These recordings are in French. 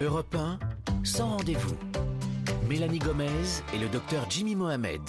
Europe 1, sans rendez-vous. Mélanie Gomez et le docteur Jimmy Mohamed.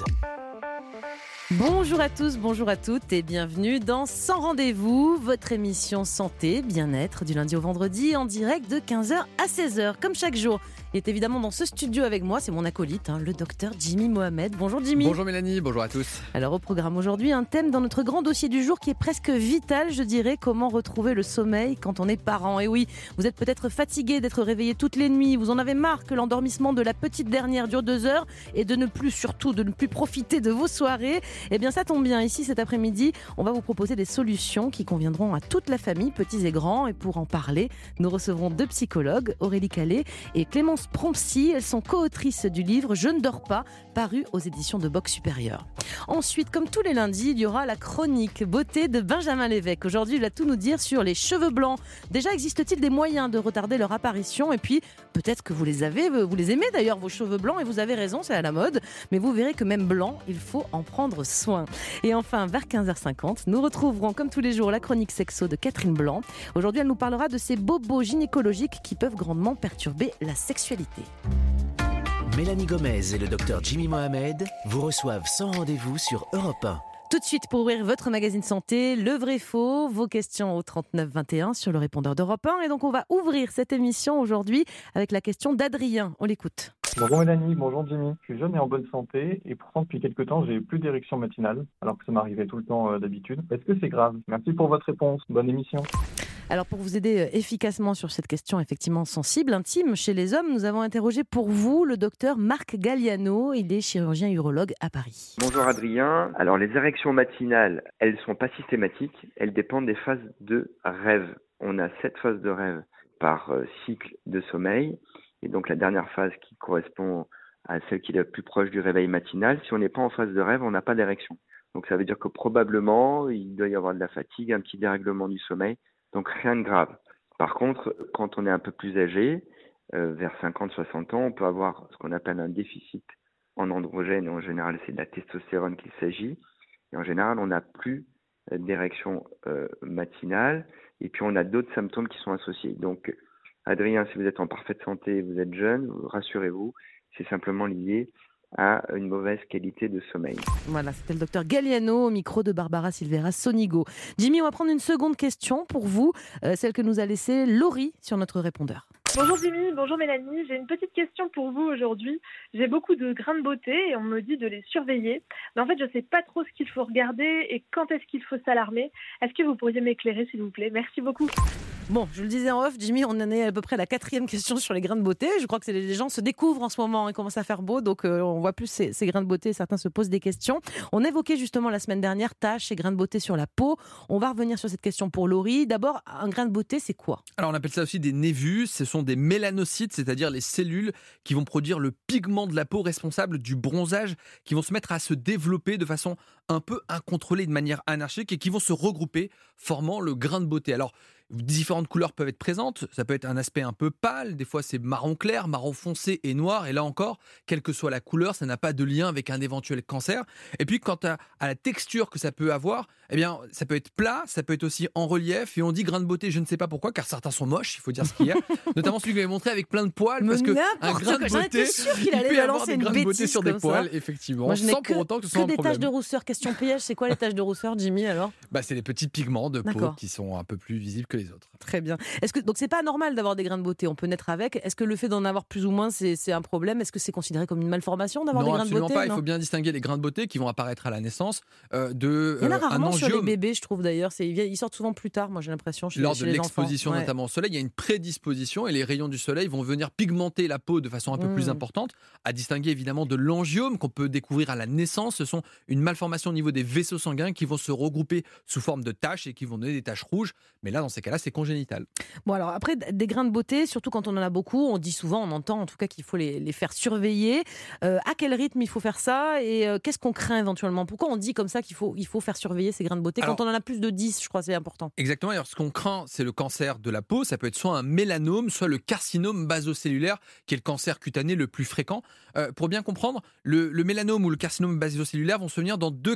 Bonjour à tous, bonjour à toutes et bienvenue dans Sans rendez-vous, votre émission santé, bien-être du lundi au vendredi en direct de 15h à 16h comme chaque jour. Il est évidemment dans ce studio avec moi, c'est mon acolyte, hein, le docteur Jimmy Mohamed. Bonjour Jimmy. Bonjour Mélanie, bonjour à tous. Alors au programme aujourd'hui, un thème dans notre grand dossier du jour qui est presque vital, je dirais, comment retrouver le sommeil quand on est parent? Et oui, vous êtes peut-être fatigué d'être réveillé toutes les nuits, vous en avez marre que l'endormissement de la petite dernière dure deux heures et de ne plus, surtout, de ne plus profiter de vos soirées. Eh bien ça tombe bien, ici cet après-midi, on va vous proposer des solutions qui conviendront à toute la famille, petits et grands. Et pour en parler, nous recevrons deux psychologues, Aurélie Calais et Clémence Prompsy. Elles sont co-autrices du livre Je ne dors pas, paru aux éditions de Box Supérieur. Ensuite, comme tous les lundis, il y aura la chronique beauté de Benjamin Lévesque. Aujourd'hui, il va tout nous dire sur les cheveux blancs. Déjà, existe-t-il des moyens de retarder leur apparition? Et puis, peut-être que vous les avez, vous les aimez d'ailleurs, vos cheveux blancs, et vous avez raison, c'est à la mode. Mais vous verrez que même blanc, il faut en prendre soin. Et enfin, vers 15h50, nous retrouverons comme tous les jours la chronique sexo de Catherine Blanc. Aujourd'hui, elle nous parlera de ces bobos gynécologiques qui peuvent grandement perturber la sexualité. Mélanie Gomez et le docteur Jimmy Mohamed vous reçoivent sans rendez-vous sur Europe 1. Tout de suite, pour ouvrir votre magazine santé, le vrai faux, vos questions au 39 21 sur le répondeur d'Europe 1. Et donc, on va ouvrir cette émission aujourd'hui avec la question d'Adrien. On l'écoute. Bonjour Mélanie, bonjour Jimmy. Je suis jeune et en bonne santé et pourtant depuis quelques temps j'ai plus d'érection matinale alors que ça m'arrivait tout le temps euh, d'habitude. Est-ce que c'est grave? Merci pour votre réponse. Bonne émission. Alors pour vous aider euh, efficacement sur cette question effectivement sensible, intime chez les hommes, nous avons interrogé pour vous le docteur Marc Galliano. Il est chirurgien urologue à Paris. Bonjour Adrien. Alors les érections matinales, elles sont pas systématiques, elles dépendent des phases de rêve. On a sept phases de rêve par euh, cycle de sommeil. Et donc la dernière phase qui correspond à celle qui est la plus proche du réveil matinal, si on n'est pas en phase de rêve, on n'a pas d'érection. Donc ça veut dire que probablement il doit y avoir de la fatigue, un petit dérèglement du sommeil, donc rien de grave. Par contre, quand on est un peu plus âgé, euh, vers 50-60 ans, on peut avoir ce qu'on appelle un déficit en androgène. En général, c'est de la testostérone qu'il s'agit. Et en général, on n'a plus euh, d'érection euh, matinale. Et puis, on a d'autres symptômes qui sont associés. Donc, Adrien, si vous êtes en parfaite santé, vous êtes jeune, rassurez-vous, c'est simplement lié à une mauvaise qualité de sommeil. Voilà, c'était le docteur Galliano au micro de Barbara Silvera Sonigo. Jimmy, on va prendre une seconde question pour vous, euh, celle que nous a laissée Laurie sur notre répondeur. Bonjour Jimmy, bonjour Mélanie. J'ai une petite question pour vous aujourd'hui. J'ai beaucoup de grains de beauté et on me dit de les surveiller. Mais en fait, je ne sais pas trop ce qu'il faut regarder et quand est-ce qu'il faut s'alarmer. Est-ce que vous pourriez m'éclairer, s'il vous plaît? Merci beaucoup. Bon, je le disais en off, Jimmy, on en est à peu près à la quatrième question sur les grains de beauté. Je crois que les gens se découvrent en ce moment et commencent à faire beau, donc euh, on voit plus ces, ces, grains de beauté. Certains se posent des questions. On évoquait justement la semaine dernière tâches et grains de beauté sur la peau. On va revenir sur cette question pour Laurie. D'abord, un grain de beauté, c'est quoi? Alors on appelle ça aussi des névus. Ce sont des mélanocytes, c'est-à-dire les cellules qui vont produire le pigment de la peau responsable du bronzage, qui vont se mettre à se développer de façon un peu incontrôlée, de manière anarchique, et qui vont se regrouper, formant le grain de beauté. Alors différentes couleurs peuvent être présentes. Ça peut être un aspect un peu pâle, des fois c'est marron clair, marron foncé et noir. Et là encore, quelle que soit la couleur, ça n'a pas de lien avec un éventuel cancer. Et puis quant à, à, la texture que ça peut avoir, eh bien ça peut être plat, ça peut être aussi en relief. Et on dit grain de beauté, je ne sais pas pourquoi, car certains sont moches, il faut dire ce qu'il y a. Notamment celui que j'avais montré avec plein de poils, parce que un grain de beauté, sûr qu'il allait il peut avoir des grains de beauté sur des poils, effectivement, Moi, je sans que, pour autant que ce que soit un des problème. taches de rousseur. Question c'est quoi les taches de rousseur, Jimmy alors? Bah, c'est les petits pigments de peau qui sont un peu plus visibles que les autres. Très bien. Est-ce que donc c'est pas normal d'avoir des grains de beauté On peut naître avec. Est-ce que le fait d'en avoir plus ou moins c'est un problème? Est-ce que c'est considéré comme une malformation d'avoir des Non, grains de absolument beauté? pas. Il Non faut bien distinguer les grains de beauté qui vont apparaître à la naissance euh, de Il y en a euh, rarement sur les bébés, je trouve d'ailleurs. Ils sortent souvent plus tard, moi j'ai l'impression. Lors chez de l'exposition Ouais. notamment au soleil, il y a une prédisposition et les rayons du soleil vont venir pigmenter la peau de façon un peu Mmh. plus importante, à distinguer évidemment de l'angiome qu'on peut découvrir à la naissance. Ce sont une malformation au niveau des vaisseaux sanguins qui vont se regrouper sous forme de taches et qui vont donner des taches rouges. Mais là, dans ces cas-là, c'est congénital. Bon alors après des grains de beauté, surtout quand on en a beaucoup, on dit souvent, on entend en tout cas qu'il faut les, les faire surveiller. Euh, à quel rythme il faut faire ça et euh, qu'est-ce qu'on craint éventuellement? Pourquoi on dit comme ça qu'il faut, il faut faire surveiller ces grains de beauté Alors- quand on en a plus de 10 Je crois que c'est important? Exactement. Alors, ce qu'on craint, c'est le cancer de la peau. Ça peut être soit un mélanome, soit le carcinome basocellulaire, qui est le cancer cutané le plus fréquent. Euh, pour bien comprendre, le, le mélanome ou le carcinome basocellulaire vont se venir dans deux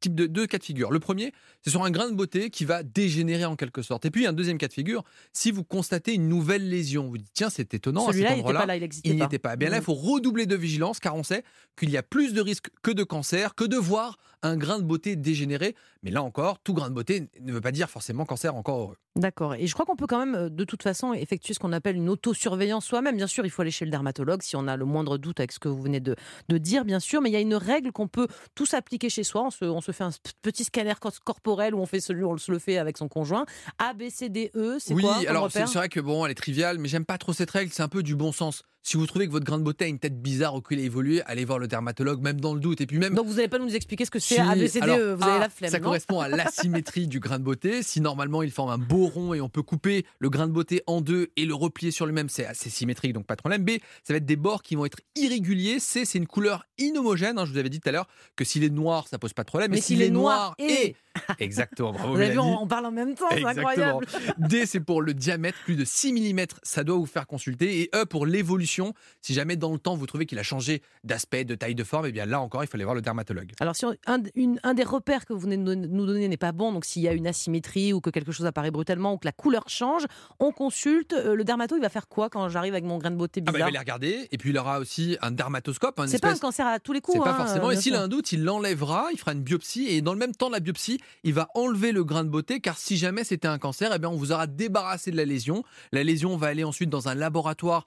types de deux cas de figure. Le premier, c'est sur un grain de beauté qui va dégénérer en quelque sorte. Et puis un deuxième cas de figure, si vous constatez une nouvelle lésion, vous dites tiens c'est étonnant. Celui-là, il n'était pas là, il n'existait pas. était pas. Eh Bien là, il Mhm. faut redoubler de vigilance car on sait qu'il y a plus de risques que de cancer, que de voir un grain de beauté dégénérer. Mais là encore, tout grain de beauté ne veut pas dire forcément cancer encore heureux. D'accord. Et je crois qu'on peut quand même, euh, de toute façon, effectuer ce qu'on appelle une autosurveillance soi-même. Bien sûr, il faut aller chez le dermatologue si on a le moindre doute avec ce que vous venez de, de dire, bien sûr. Mais il y a une règle qu'on peut tous appliquer chez soi. On se, on se fait un petit scanner cor- corporel où on fait celui, on se le fait avec son conjoint. A, B, C, D, E, c'est Oui, quoi comme alors c'est vrai que bon, elle est triviale, mais j'aime pas trop cette règle. C'est un peu du bon sens. Si vous trouvez que votre grain de beauté a une tête bizarre ou qu'il a évolué, allez voir le dermatologue, même dans le doute. Et puis même Donc vous n'allez pas nous expliquer ce que c'est Si, A, B, C, D, alors, E. Vous A, avez la flemme. Ça correspond à l'asymétrie du grain de beauté. Si normalement il forme un beau rond et on peut couper le grain de beauté en deux et le replier sur lui-même, c'est assez symétrique, donc pas de problème. B, ça va être des bords qui vont être irréguliers. C, c'est une couleur inhomogène. hein. Je vous avais dit tout à l'heure que s'il est noir, ça pose pas de problème. Mais s'il est noir et- Exactement, bravo. Vous avez vu, Mélanie. on, on parle en même temps, c'est incroyable. D, c'est pour le diamètre, plus de 6 mm, ça doit vous faire consulter. Et E, pour l'évolution, si jamais dans le temps vous trouvez qu'il a changé d'aspect, de taille, de forme, et bien là encore, il faut aller voir le dermatologue. Alors, si on- un, une- un des repères que vous venez de nous donner n'est pas bon, donc s'il y a une asymétrie ou que quelque chose apparaît brutalement ou que la couleur change, on consulte. Euh, le dermato, il va faire quoi quand j'arrive avec mon grain de beauté Ah bah, il bizarre va les regarder, et puis il aura aussi un dermatoscope. un C'est pas un cancer à tous les coups. C'est pas hein, forcément. Et s'il a un doute, il l'enlèvera, il fera une biopsie, et dans le même temps de la biopsie, il va enlever le grain de beauté, car si jamais c'était un cancer, eh bien on vous aura débarrassé de la lésion. La lésion va aller ensuite dans un laboratoire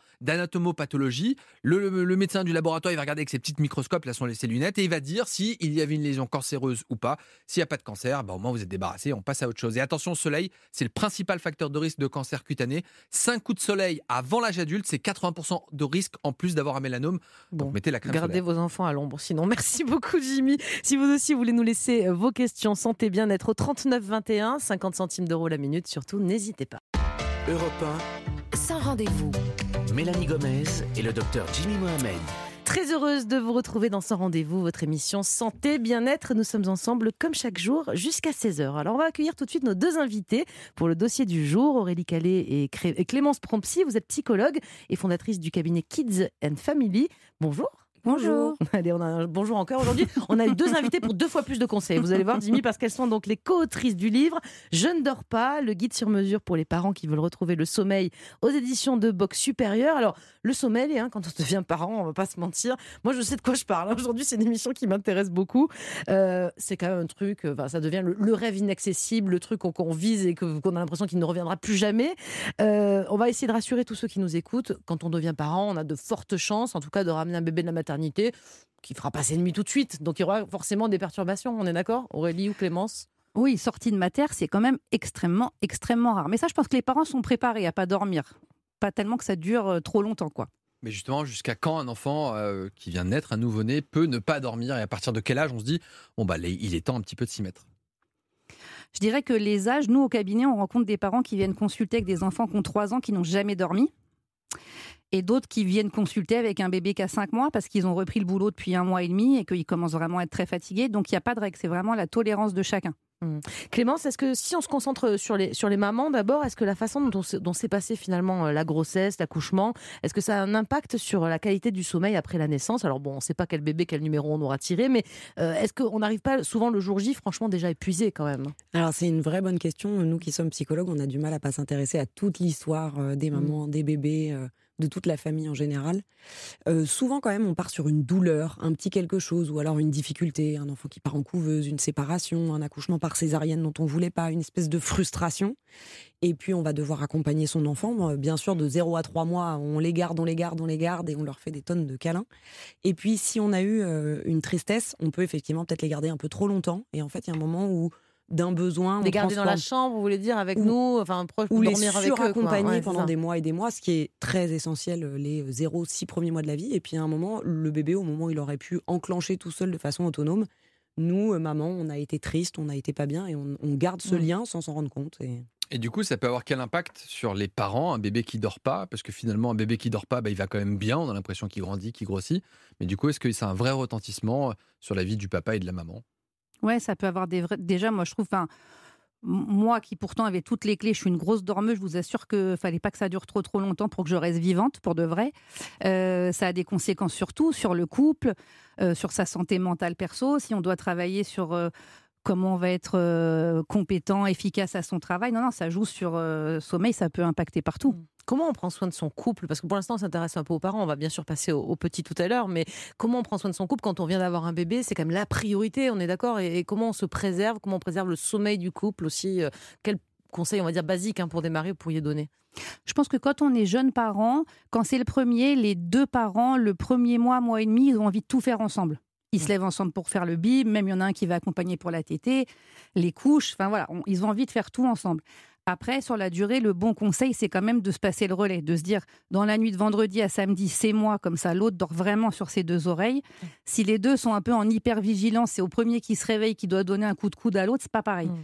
d'anatomopathologie. Le, le- le médecin du laboratoire, il va regarder avec ses petites microscopes, là sont les lunettes, et il va dire si il y avait une lésion cancéreuse ou pas. S'il n'y a pas de cancer, bah, au moins vous êtes débarrassé, on passe à autre chose. Et attention, au soleil, c'est le principal facteur de risque de cancer cutané. 5 coups de soleil avant l'âge adulte, c'est 80% de risque en plus d'avoir un mélanome. Bon, Donc mettez la crème Gardez solaire. vos enfants à l'ombre. Sinon, merci beaucoup, Jimmy. Si vous aussi voulez nous laisser euh, vos questions santé bien-être au 39 21, 50 centimes d'euros la minute, surtout n'hésitez pas. Europe Sans rendez-vous. 1, Mélanie Gomez et le docteur Jimmy Mohamed. Très heureuse de vous retrouver dans ce rendez-vous, votre émission Santé, Bien-être. Nous sommes ensemble comme chaque jour jusqu'à 16h. Alors on va accueillir tout de suite nos deux invités pour le dossier du jour, Aurélie Calais et et Clémence Prompsy. Vous êtes psychologue et fondatrice du cabinet Kids and Family. Bonjour. Bonjour. Allez, on a un bonjour encore aujourd'hui. On a eu deux invités pour deux fois plus de conseils. Vous allez voir, Jimmy, parce qu'elles sont donc les co-autrices du livre Je ne dors pas, le guide sur mesure pour les parents qui veulent retrouver le sommeil aux éditions de Box Supérieur. Alors, le sommeil, hein, quand on devient parent, on va pas se mentir. Moi, je sais de quoi je parle. Aujourd'hui, c'est une émission qui m'intéresse beaucoup. Euh, c'est quand même un truc, euh, enfin, ça devient le, rêve inaccessible, le truc qu'on vise et qu'on a l'impression qu'il ne reviendra plus jamais. Euh, on va essayer de rassurer tous ceux qui nous écoutent. Quand on devient parent, on a de fortes chances, en tout cas, de ramener un bébé de la maternité qui fera passer une nuit tout de suite. Donc, il y aura forcément des perturbations. On est d'accord, Aurélie ou Clémence? Oui, sortie de mater, c'est quand même extrêmement, extrêmement rare. Mais ça, je pense que les parents sont préparés à pas dormir. Pas tellement que ça dure euh, trop longtemps, quoi. Mais justement, jusqu'à quand un enfant euh, qui vient de naître, un nouveau-né, peut ne pas dormir? Et à partir de quel âge on se dit bon bah il est temps un petit peu de s'y mettre? Je dirais que les âges, nous, au cabinet, on rencontre des parents qui viennent consulter avec des enfants qui ont 3 ans, qui n'ont jamais dormi. Et d'autres qui viennent consulter avec un bébé qui a 5 mois parce qu'ils ont repris le boulot depuis un mois et demi et qu'ils commencent vraiment à être très fatigués. Donc, il n'y a pas de règle. C'est vraiment la tolérance de chacun. Clémence, est-ce que si on se concentre sur les, sur les mamans d'abord, est-ce que la façon dont, on se- dont s'est passée finalement euh, la grossesse, l'accouchement, est-ce que ça a un impact sur la qualité du sommeil après la naissance? Alors bon, on ne sait pas quel bébé, quel numéro on aura tiré, mais euh, est-ce qu'on n'arrive pas souvent le jour J, franchement déjà épuisé quand même? Alors c'est une vraie bonne question. Nous qui sommes psychologues, on a du mal à pas s'intéresser à toute l'histoire euh, des mamans, des bébés, euh, de toute la famille en général. Euh, souvent quand même, on part sur une douleur, un petit quelque chose, ou alors une difficulté, un enfant qui part en couveuse, une séparation, un accouchement par césarienne dont on voulait pas, une espèce de frustration. Et puis on va devoir accompagner son enfant, Bon, bien sûr de 0 à 3 mois, on les garde, on les garde, on les garde et on leur fait des tonnes de câlins. Et puis si on a eu euh, une tristesse, on peut effectivement peut-être les garder un peu trop longtemps. Et en fait, il y a un moment où d'un besoin, Les garder dans la chambre, vous voulez dire, avec Ou- nous, enfin proche, ou les dormir avec eux quoi. Ouais, c'est pendant des mois et des mois, ce qui est très essentiel euh, les 0-6 premiers mois de la vie. Et puis à un moment, le bébé, au moment où il aurait pu enclencher tout seul de façon autonome, nous, euh, maman, on a été triste, on n'a été pas bien et on, on garde ce Mm. lien sans s'en rendre compte. Et... Et du coup, ça peut avoir quel impact sur les parents, un bébé qui dort pas? Parce que finalement, un bébé qui dort pas, bah, il va quand même bien. On a l'impression qu'il grandit, qu'il grossit. Mais du coup, est-ce que ça a un vrai retentissement sur la vie du papa et de la maman? Ouais, ça peut avoir des. Déjà, moi, je trouve. Moi qui pourtant avais toutes les clés, je suis une grosse dormeuse, je vous assure que fallait pas que ça dure trop trop longtemps pour que je reste vivante pour de vrai. Euh, ça a des conséquences sur tout, sur le couple, euh, sur sa santé mentale perso. Si on doit travailler sur euh, comment on va être compétent, efficace à son travail. Non, non, ça joue sur sommeil, ça peut impacter partout. Comment on prend soin de son couple? Parce que pour l'instant, on s'intéresse un peu aux parents. On va bien sûr passer aux, petits tout à l'heure. Mais comment on prend soin de son couple quand on vient d'avoir un bébé? C'est quand même la priorité, on est d'accord? Et, comment on se préserve Comment on préserve le sommeil du couple aussi Quel conseil, on va dire, basique hein, pour démarrer, vous pourriez donner? Je pense que quand on est jeune parent, quand c'est le premier, les deux parents, le premier mois, mois et demi, ils ont envie de tout faire ensemble. Ils se lèvent ensemble pour faire le bib, même il y en a un qui va accompagner pour la tétée, les couches, enfin voilà, ils ont envie de faire tout ensemble. Après, sur la durée, le bon conseil, c'est quand même de se passer le relais, de se dire, dans la nuit de vendredi à samedi, c'est moi, comme ça, l'autre dort vraiment sur ses deux oreilles. Si les deux sont un peu en hyper-vigilance, c'est au premier qui se réveille qui doit donner un coup de coude à l'autre, c'est pas pareil. Mmh.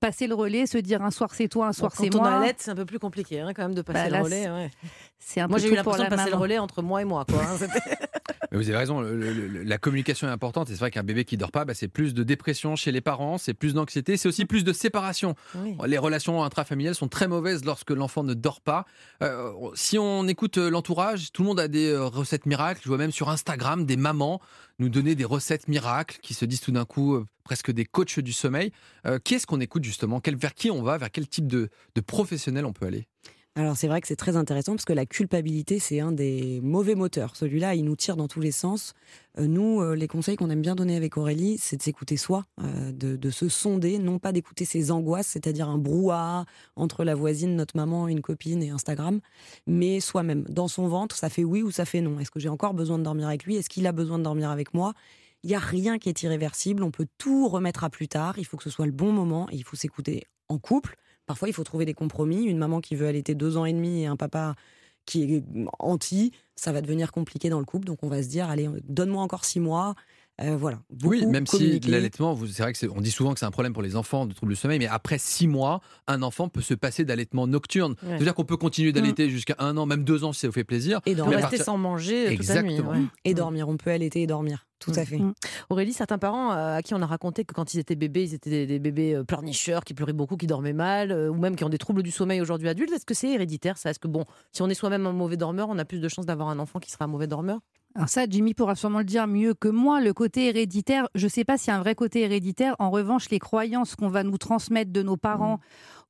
passer le relais, se dire un soir c'est toi, un soir c'est moi. Quand on a c'est un peu plus compliqué hein, quand même de passer bah, le relais. C'est un moi j'ai eu l'impression de passer le relais entre moi et moi. Quoi, hein, vous avez raison, la communication est importante. Et c'est vrai qu'un bébé qui dort pas, bah, c'est plus de dépression chez les parents, c'est plus d'anxiété, c'est aussi plus de séparation. Les relations intrafamiliales sont très mauvaises lorsque l'enfant ne dort pas. Euh, si on écoute euh, l'entourage, tout le monde a des euh, recettes miracles. Je vois même sur Instagram des mamans nous donner des recettes miracles qui se disent tout d'un coup presque des coachs du sommeil. qui est-ce qu'on écoute justement? Vers qui on va? Vers quel type de, de professionnel on peut aller? Alors c'est vrai que c'est très intéressant parce que la culpabilité, c'est un des mauvais moteurs. Celui-là, il nous tire dans tous les sens. Euh, nous, euh, les conseils qu'on aime bien donner avec Aurélie, c'est de s'écouter soi, euh, de, se sonder, non pas d'écouter ses angoisses, c'est-à-dire un brouhaha entre la voisine, notre maman, une copine et Instagram, mais soi-même. Dans son ventre, ça fait oui ou ça fait non. Est-ce que j'ai encore besoin de dormir avec lui? Est-ce qu'il a besoin de dormir avec moi? Il n'y a rien qui est irréversible, on peut tout remettre à plus tard, il faut que ce soit le bon moment et il faut s'écouter en couple, Parfois, il faut trouver des compromis. Une maman qui veut allaiter deux ans et demi et un papa qui est anti, ça va devenir compliqué dans le couple. Donc, on va se dire, allez, donne-moi encore six mois. Euh, voilà. oui, même si l'allaitement, c'est vrai que on dit souvent que c'est un problème pour les enfants de troubles du sommeil, mais après six mois, un enfant peut se passer d'allaitement nocturne. C'est-à-dire qu'on peut continuer d'allaiter mm. jusqu'à un an, même deux ans si ça vous fait plaisir. Et rester sans manger Exactement. toute la nuit. Et dormir, on peut allaiter et dormir. Tout à mm. fait. Mm. Aurélie, certains parents euh, à qui on a raconté que quand ils étaient bébés, ils étaient des, bébés euh, pleurnicheurs, qui pleuraient beaucoup, qui dormaient mal, euh, ou même qui ont des troubles du sommeil aujourd'hui adultes. Est-ce que c'est héréditaire ça? Est-ce que bon, si on est soi-même un mauvais dormeur, on a plus de chances d'avoir un enfant qui sera un mauvais dormeur? Alors ça, Jimmy pourra sûrement le dire mieux que moi. Le côté héréditaire, je ne sais pas s'il y a un vrai côté héréditaire. En revanche, les croyances qu'on va nous transmettre de nos parents, mm.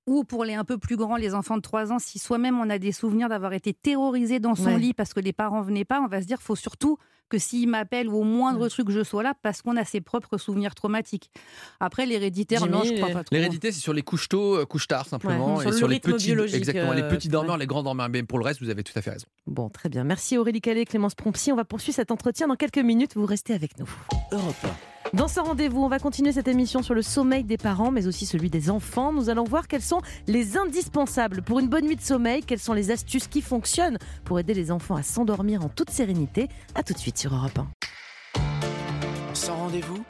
Ou pour les un peu plus grands, les enfants de 3 ans, si soi-même on a des souvenirs d'avoir été terrorisé dans son lit parce que les parents venaient pas, on va se dire faut surtout que s'il m'appelle ou au moindre truc, je sois là parce qu'on a ses propres souvenirs traumatiques. Après, l'héréditaire, non, je crois pas trop. L'hérédité, c'est sur les couches tôt, euh, couches tard, simplement. et sur, les petits, exactement, les euh, petits dormeurs, les grands dormeurs. Mais pour le reste, vous avez tout à fait raison. Bon, très bien. Merci Aurélie Calais, Clémence Prompsy. On va poursuivre cet entretien dans quelques minutes. Vous restez avec nous. Europe dans ce rendez-vous, on va continuer cette émission sur le sommeil des parents, mais aussi celui des enfants. Nous allons voir quels sont les indispensables pour une bonne nuit de sommeil, quelles sont les astuces qui fonctionnent pour aider les enfants à s'endormir en toute sérénité. A tout de suite sur Europe 1. Sans rendez-vous?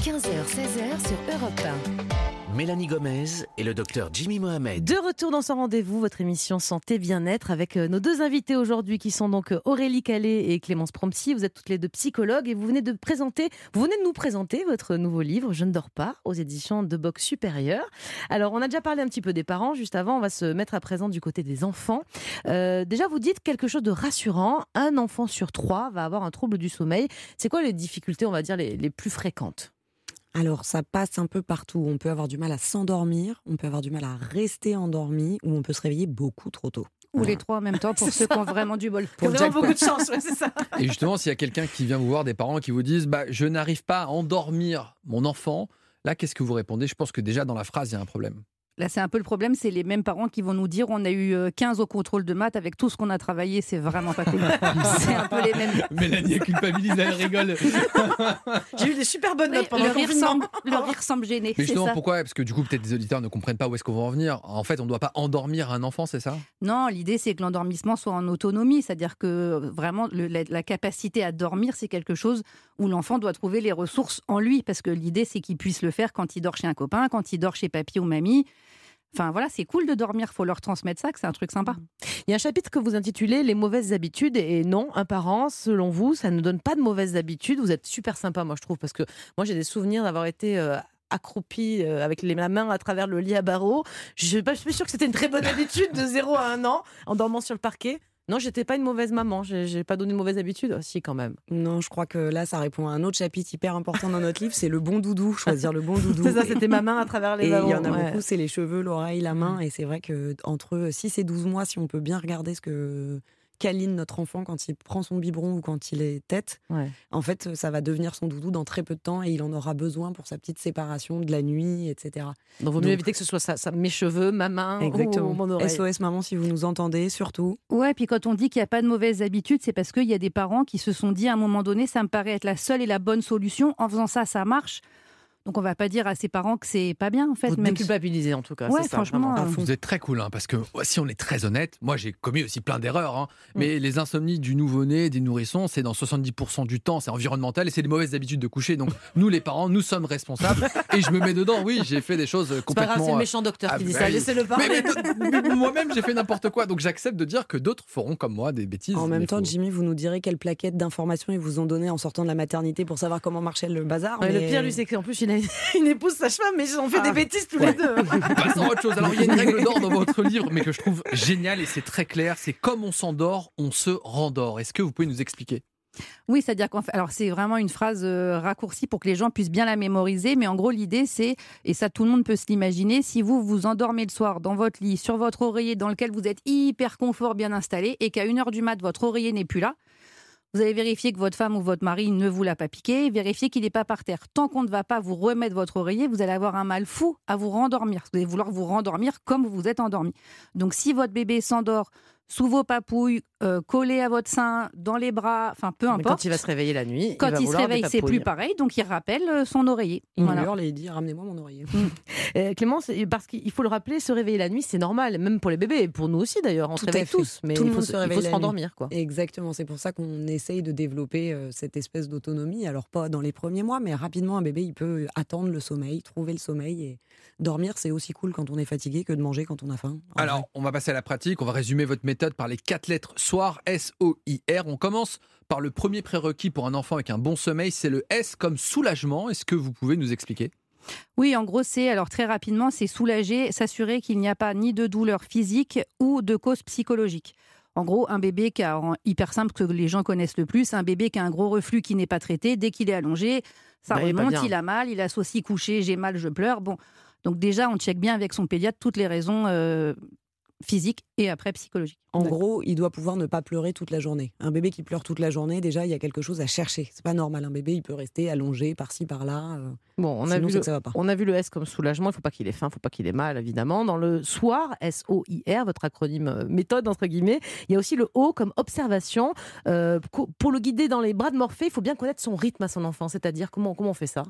15h-16h sur Europe 1. Mélanie Gomez et le docteur Jimmy Mohamed. De retour dans son rendez-vous, votre émission Santé Bien-être avec euh, nos deux invités aujourd'hui qui sont donc euh, Aurélie Calais et Clémence Prompsy. Vous êtes toutes les deux psychologues et vous venez de présenter, vous venez de nous présenter votre nouveau livre Je ne dors pas aux éditions de Box Supérieur. Alors on a déjà parlé un petit peu des parents juste avant, on va se mettre à présent du côté des enfants. Euh, déjà vous dites quelque chose de rassurant, un enfant sur trois va avoir un trouble du sommeil. C'est quoi les difficultés, on va dire, les plus fréquentes? Alors, ça passe un peu partout. On peut avoir du mal à s'endormir, on peut avoir du mal à rester endormi, ou on peut se réveiller beaucoup trop tôt. Ou les trois en même temps pour ceux qui ont vraiment du bol. Pour vraiment beaucoup de chance, c'est ça. Et justement, s'il y a quelqu'un qui vient vous voir, des parents qui vous disent bah, Je n'arrive pas à endormir mon enfant, là, qu'est-ce que vous répondez? Je pense que déjà dans la phrase, il y a un problème. Là, c'est un peu le problème, c'est les mêmes parents qui vont nous dire on a eu 15 euh, au contrôle de maths avec tout ce qu'on a travaillé, c'est vraiment pas cool. c'est un peu les mêmes. Mélanie a culpabilisé, elle rigole. J'ai eu des super bonnes notes pendant le, le rire semble, le rire semble gêné. Mais justement, pourquoi? Parce que du coup, peut-être des auditeurs ne comprennent pas où est-ce qu'on va en venir. En fait, on ne doit pas endormir un enfant, c'est ça? Non, l'idée, c'est que l'endormissement soit en autonomie, c'est-à-dire que vraiment, la, capacité à dormir, c'est quelque chose où l'enfant doit trouver les ressources en lui, parce que l'idée, c'est qu'il puisse le faire quand il dort chez un copain, quand il dort chez papy ou mamie Enfin voilà, c'est cool de dormir, faut leur transmettre ça, que c'est un truc sympa. Il y a un chapitre que vous intitulez Les mauvaises habitudes et non, un parent, selon vous, ça ne donne pas de mauvaises habitudes. Vous êtes super sympa, moi je trouve, parce que moi j'ai des souvenirs d'avoir été euh, accroupi euh, avec la main à travers le lit à barreaux. Je ne suis pas sûre que c'était une très bonne habitude de 0 à 1 an en dormant sur le parquet. Non, j'étais pas une mauvaise maman. J'ai pas donné de mauvaise habitude. Oh, Si, quand même. Non, je crois que là, ça répond à un autre chapitre hyper important dans notre livre, c'est le bon doudou, choisir le bon doudou. C'est ça, c'était ma main à travers les Et il y en a ouais. beaucoup, c'est les cheveux, l'oreille, la main. Et c'est vrai que entre 6 et 12 mois, si on peut bien regarder ce que câline notre enfant quand il prend son biberon ou quand il est tête, Ouais. en fait, ça va devenir son doudou dans très peu de temps et il en aura besoin pour sa petite séparation de la nuit, etc. Donc, vaut mieux Donc- éviter que ce soit ça, ça- mes cheveux, ma main Exactement. ou mon oreille. SOS maman, si vous nous entendez, surtout. Ouais, puis quand on dit qu'il n'y a pas de mauvaise habitude, c'est parce qu'il y a des parents qui se sont dit à un moment donné, ça me paraît être la seule et la bonne solution. En faisant ça, ça marche. Donc on va pas dire à ses parents que c'est pas bien en fait. Vous même si- déculpabilisez en tout cas. Ouais, ça, franchement, vraiment. euh, Vous êtes très cool, hein, parce que si on est très honnête, moi j'ai commis aussi plein d'erreurs, hein, mais les insomnies du nouveau-né, des nourrissons, c'est dans 70% du temps, c'est environnemental et c'est des mauvaises habitudes de coucher. Donc nous les parents, nous sommes responsables et je me mets dedans. Oui, j'ai fait des choses C'est pas complètement. grave, c'est le euh, méchant docteur ah, qui dit bah ça. Laissez-le parler. mais- mais d- moi-même j'ai fait n'importe quoi, donc j'accepte de dire que d'autres feront comme moi des bêtises. En même temps, faut- Jimmy, vous nous direz quelles plaquettes d'informations ils vous ont donné en sortant de la maternité pour savoir comment marchait le bazar. Ouais, mais- Le pire, lui, c'est qu'en plus, il a une épouse sage-femme, mais ils ont fait Ah. des bêtises tous Ouais. les deux. Passons à autre chose. Alors, il y a une règle d'or dans votre livre, mais que je trouve géniale et c'est très clair. C'est comme on s'endort, on se rendort. Est-ce que vous pouvez nous expliquer? Oui, c'est-à-dire qu'en fait, alors c'est vraiment une phrase euh, raccourcie pour que les gens puissent bien la mémoriser, mais en gros l'idée c'est, et ça tout le monde peut se l'imaginer, si vous vous endormez le soir dans votre lit, sur votre oreiller dans lequel vous êtes hyper confort, bien installé, et qu'à 1h du mat, votre oreiller n'est plus là, vous allez vérifier que votre femme ou votre mari ne vous l'a pas piqué, vérifier qu'il n'est pas par terre. Tant qu'on ne va pas vous remettre votre oreiller, vous allez avoir un mal fou à vous rendormir. Vous allez vouloir vous rendormir comme vous vous êtes endormi. Donc si votre bébé s'endort sous vos papouilles, euh, collé à votre sein, dans les bras, enfin peu Mais importe. quand il va se réveiller la nuit, Quand va il, se réveille, c'est plus pareil, donc il rappelle euh, son oreiller. Il Voilà. hurle et il dit ramenez-moi mon oreiller. Euh, Clémence, parce qu'il faut le rappeler, se réveiller la nuit, c'est normal, même pour les bébés, et pour nous aussi d'ailleurs. On Tout se réveille tous, mais Tout il faut, se- il faut se rendormir. Quoi. Exactement, c'est pour ça qu'on essaye de développer euh, cette espèce d'autonomie. Alors pas dans les premiers mois, mais rapidement un bébé il peut attendre le sommeil, trouver le sommeil et dormir c'est aussi cool quand on est fatigué que de manger quand on a faim. vrai. Alors, on va passer à la pratique. On va résumer votre méthode par les quatre lettres soir, S-O-I-R. On commence par le premier prérequis pour un enfant avec un bon sommeil, c'est le S comme soulagement. Est-ce que vous pouvez nous expliquer? Oui, en gros, c'est alors très rapidement, c'est soulager, s'assurer qu'il n'y a pas ni de douleur physique ou de cause psychologique. En gros, un bébé qui a, en hyper simple que les gens connaissent le plus, un bébé qui a un gros reflux qui n'est pas traité, dès qu'il est allongé, ça Bah, remonte, il a mal, il associe couché, j'ai mal, je pleure. Bon, donc déjà, on check bien avec son pédiatre toutes les raisons euh, physiques et après psychologiques. En gros, il doit pouvoir ne pas pleurer toute la journée. Un bébé qui pleure toute la journée, déjà, il y a quelque chose à chercher. C'est pas normal. Un bébé, il peut rester allongé par-ci, par-là. euh, Bon, on a, sinon, vu le, que ça va pas. on a vu le S comme soulagement, il ne faut pas qu'il ait faim, il ne faut pas qu'il ait mal, évidemment. Dans le soir, S-O-I-R, votre acronyme euh, méthode, entre guillemets, il y a aussi le O comme observation. Euh, pour le guider dans les bras de Morphée, il faut bien connaître son rythme à son enfant, c'est-à-dire comment, comment on fait ça?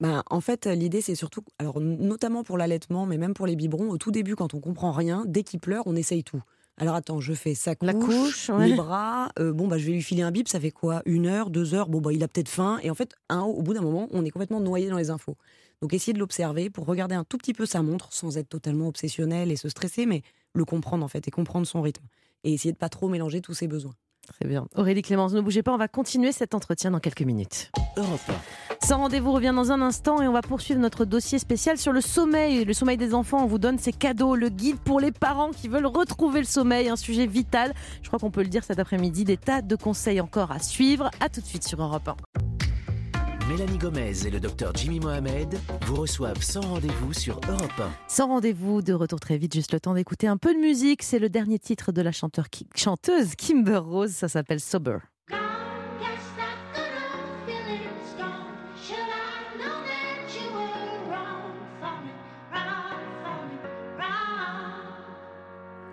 Ben, en fait, l'idée, c'est surtout, alors notamment pour l'allaitement, mais même pour les biberons, au tout début, quand on comprend rien, dès qu'il pleure, on essaye tout. Alors attends, je fais sa couche, La couche, ouais. les bras, euh, bon bah je vais lui filer un bip, ça fait quoi? Une heure, deux heures, bon bah il a peut-être faim. Et en fait, un, au bout d'un moment, on est complètement noyé dans les infos. Donc essayez de l'observer pour regarder un tout petit peu sa montre, sans être totalement obsessionnel et se stresser, mais le comprendre en fait et comprendre son rythme. Et essayer de pas trop mélanger tous ses besoins. Très bien. Aurélie Clémence, ne bougez pas, on va continuer cet entretien dans quelques minutes. Europe Sans rendez-vous revient dans un instant et on va poursuivre notre dossier spécial sur le sommeil. Le sommeil des enfants, on vous donne ces cadeaux, le guide pour les parents qui veulent retrouver le sommeil, un sujet vital. Je crois qu'on peut le dire cet après-midi, des tas de conseils encore à suivre. À tout de suite sur Europe 1. Mélanie Gomez et le docteur Jimmy Mohamed vous reçoivent sans rendez-vous sur Europe 1. Sans rendez-vous, de retour très vite, juste le temps d'écouter un peu de musique. C'est le dernier titre de la chanteur chanteuse Kimber Rose, ça s'appelle Sober.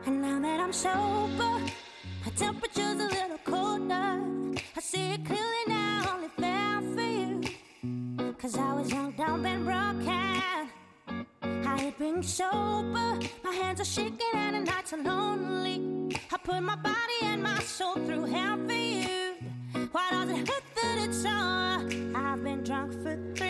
And now that I'm sober, my temperature's a little dumb, and broken. I hate been sober, my hands are shaking and the nights are lonely. I put my body and my soul through hell for you. Why does it hurt that it's on? I've been drunk for three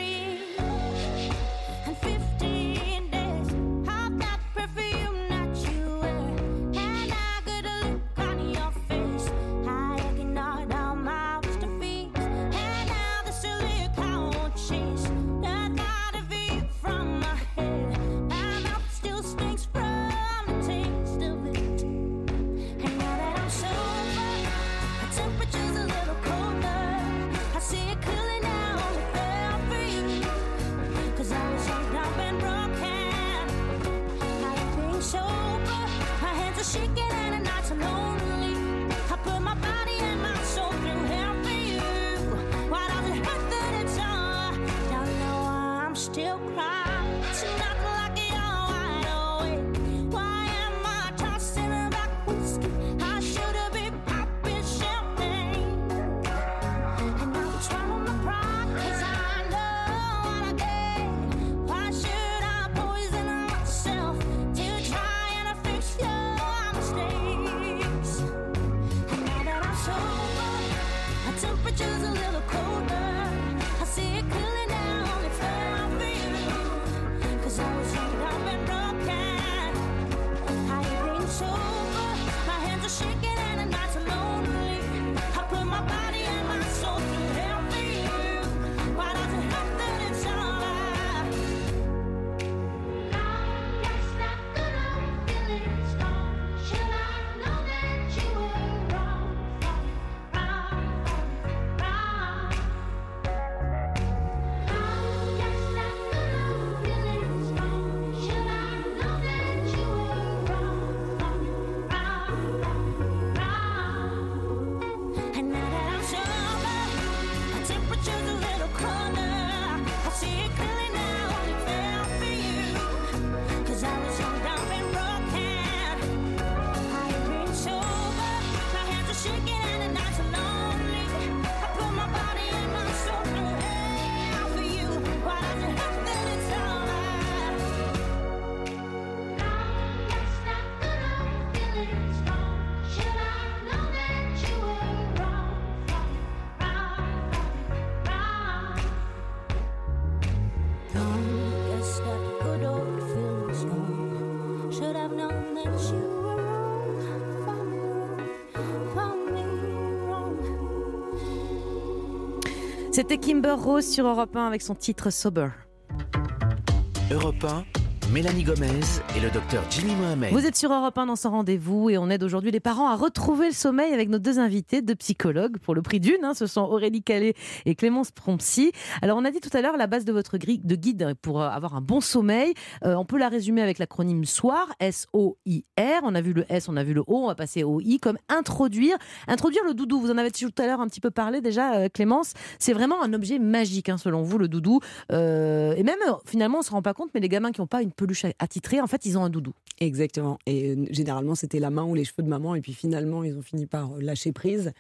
C'était Kimber Rose sur Europe 1 avec son titre Sober. Europe 1, Mélanie Gomez et le docteur Jimmy Mohamed. Vous êtes sur Europe 1 dans son rendez-vous et on aide aujourd'hui les parents à retrouver le sommeil avec nos deux invités, deux psychologues pour le prix d'une. hein. ce sont Aurélie Calais et Clémence Prompsy. Alors on a dit tout à l'heure la base de votre guide pour euh, avoir un bon sommeil. Euh, on peut la résumer avec l'acronyme SOIR, S-O-I-R. On a vu le S, on a vu le O, on va passer au I comme introduire. Introduire le doudou, vous en avez tout à l'heure un petit peu parlé déjà, euh, Clémence. C'est vraiment un objet magique hein, selon vous, le doudou. Et même finalement on se rend pas compte, mais les gamins qui n'ont pas une peluche attitrée, en fait ils ont un doudou. Exactement. Et euh, généralement, c'était la main ou les cheveux de maman. Et puis finalement, ils ont fini par euh, lâcher prise.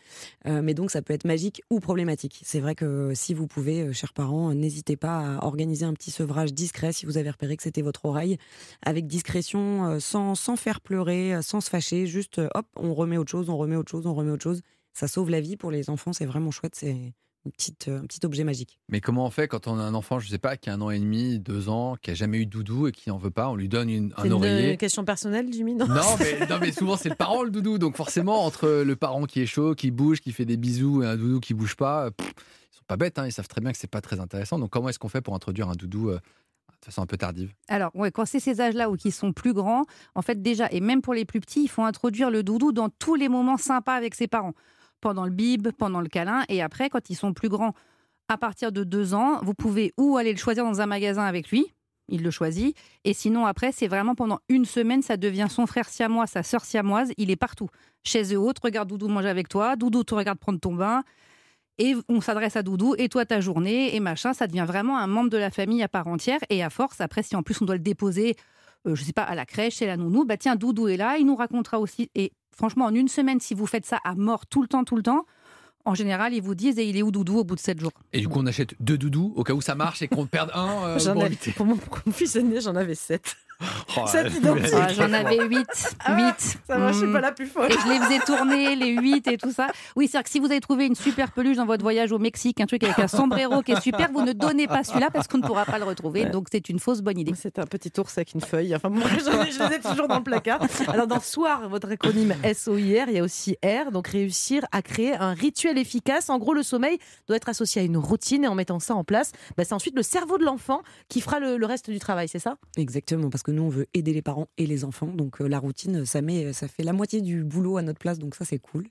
Euh, mais donc, ça peut être magique ou problématique. C'est vrai que si vous pouvez, chers parents, n'hésitez pas à organiser un petit sevrage discret si vous avez repéré que c'était votre oreille. Avec discrétion, sans, sans faire pleurer, sans se fâcher. Juste, hop, on remet autre chose, on remet autre chose, on remet autre chose. Ça sauve la vie pour les enfants. C'est vraiment chouette. C'est une petite, euh, un petit objet magique. Mais comment on fait quand on a un enfant, je sais pas, qui a un an et demi, deux ans, qui a jamais eu de doudou et qui en veut pas On lui donne une- C'est un une oreiller. euh, question personnelle, Jimmy non Non mais, non, mais souvent c'est le parent le doudou. Donc forcément, entre le parent qui est chaud, qui bouge, qui fait des bisous et un doudou qui bouge pas, pff, ils sont pas bêtes, hein, ils savent très bien que c'est pas très intéressant. Donc comment est-ce qu'on fait pour introduire un doudou euh, de façon un peu tardive? Alors, ouais, quand c'est ces âges-là ou qui sont plus grands, en fait, déjà, et même pour les plus petits, il faut introduire le doudou dans tous les moments sympas avec ses parents. Pendant le bib, pendant le câlin, et après, quand ils sont plus grands, à partir de deux ans, vous pouvez ou aller le choisir dans un magasin avec lui, il le choisit, et sinon, après, c'est vraiment pendant une semaine, ça devient son frère siamois, sa sœur siamoise, il est partout. Chaise haute, regarde Doudou manger avec toi, Doudou te regarde prendre ton bain, et on s'adresse à Doudou, et toi ta journée, et machin, ça devient vraiment un membre de la famille à part entière. Et à force, après, si en plus on doit le déposer, euh, je sais pas, à la crèche, chez la nounou, bah tiens, Doudou est là, il nous racontera aussi. Et franchement, en une semaine, si vous faites ça à mort tout le temps, tout le temps, en général, ils vous disent, et il est où Doudou au bout de sept jours? Et du coup, on achète deux doudous au cas où ça marche et qu'on perde un. euh, J'en pour ai- pour mon fils aîné, j'en avais 7. Oh. Ah, J'en avais huit. Ah, huit. Ça va, je suis pas la plus folle. Et je les faisais tourner, les huit et tout ça. Oui, c'est-à-dire que si vous avez trouvé une super peluche dans votre voyage au Mexique, un truc avec un sombrero qui est super, vous ne donnez pas celui-là parce qu'on ne pourra pas le retrouver. Ouais. Donc c'est une fausse bonne idée. C'est un petit ours avec une feuille. Enfin, bon, j'en ai- je les ai toujours dans le placard. Alors, dans Soir, votre acronyme SOIR, il y a aussi R, donc réussir à créer un rituel efficace. En gros, le sommeil doit être associé à une routine et en mettant ça en place, bah, c'est ensuite le cerveau de l'enfant qui fera le, le reste du travail, c'est ça? Exactement, parce que nous, on veut aider les parents et les enfants. Donc, euh, la routine, ça, met, ça fait la moitié du boulot à notre place. Donc, ça, c'est cool.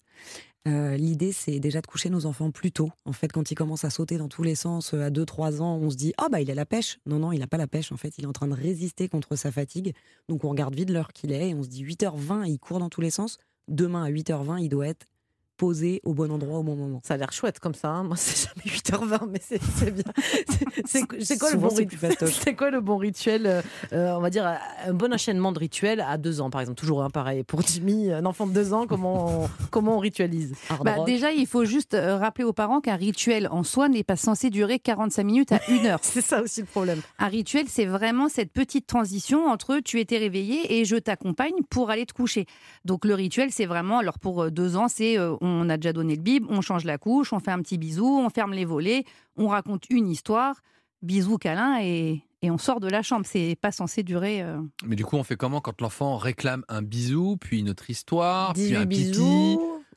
Euh, L'idée, c'est déjà de coucher nos enfants plus tôt. En fait, quand ils commencent à sauter dans tous les sens euh, à 2-3 ans, on se dit Ah, bah, il a la pêche. Non, non, il n'a pas la pêche. En fait, il est en train de résister contre sa fatigue. Donc, on regarde vite l'heure qu'il est et on se dit 8h20, il court dans tous les sens. Demain, à 8h20, il doit être posé au bon endroit au bon moment. Ça a l'air chouette comme ça. hein. Moi, c'est jamais 8h20, mais c'est c'est bien. C'est- C'est c'est quoi, le bon c'est rit- quoi le bon rituel euh, euh, On va dire un bon enchaînement de rituels à deux ans, par exemple? Toujours hein, pareil. Pour Jimmy, un enfant de deux ans, comment on, comment on ritualise? Bah, déjà, il faut juste euh, rappeler aux parents qu'un rituel en soi n'est pas censé durer 45 minutes à une heure. C'est ça aussi le problème. Un rituel, c'est vraiment cette petite transition entre tu étais réveillé et je t'accompagne pour aller te coucher. Donc le rituel, c'est vraiment, alors pour deux ans, c'est euh, on a déjà donné le bib, on change la couche, on fait un petit bisou, on ferme les volets, on raconte une histoire, bisou, câlin et, et on sort de la chambre. C'est pas censé durer. euh, Mais du coup, on fait comment quand l'enfant réclame un bisou, puis une autre histoire, puis 18 un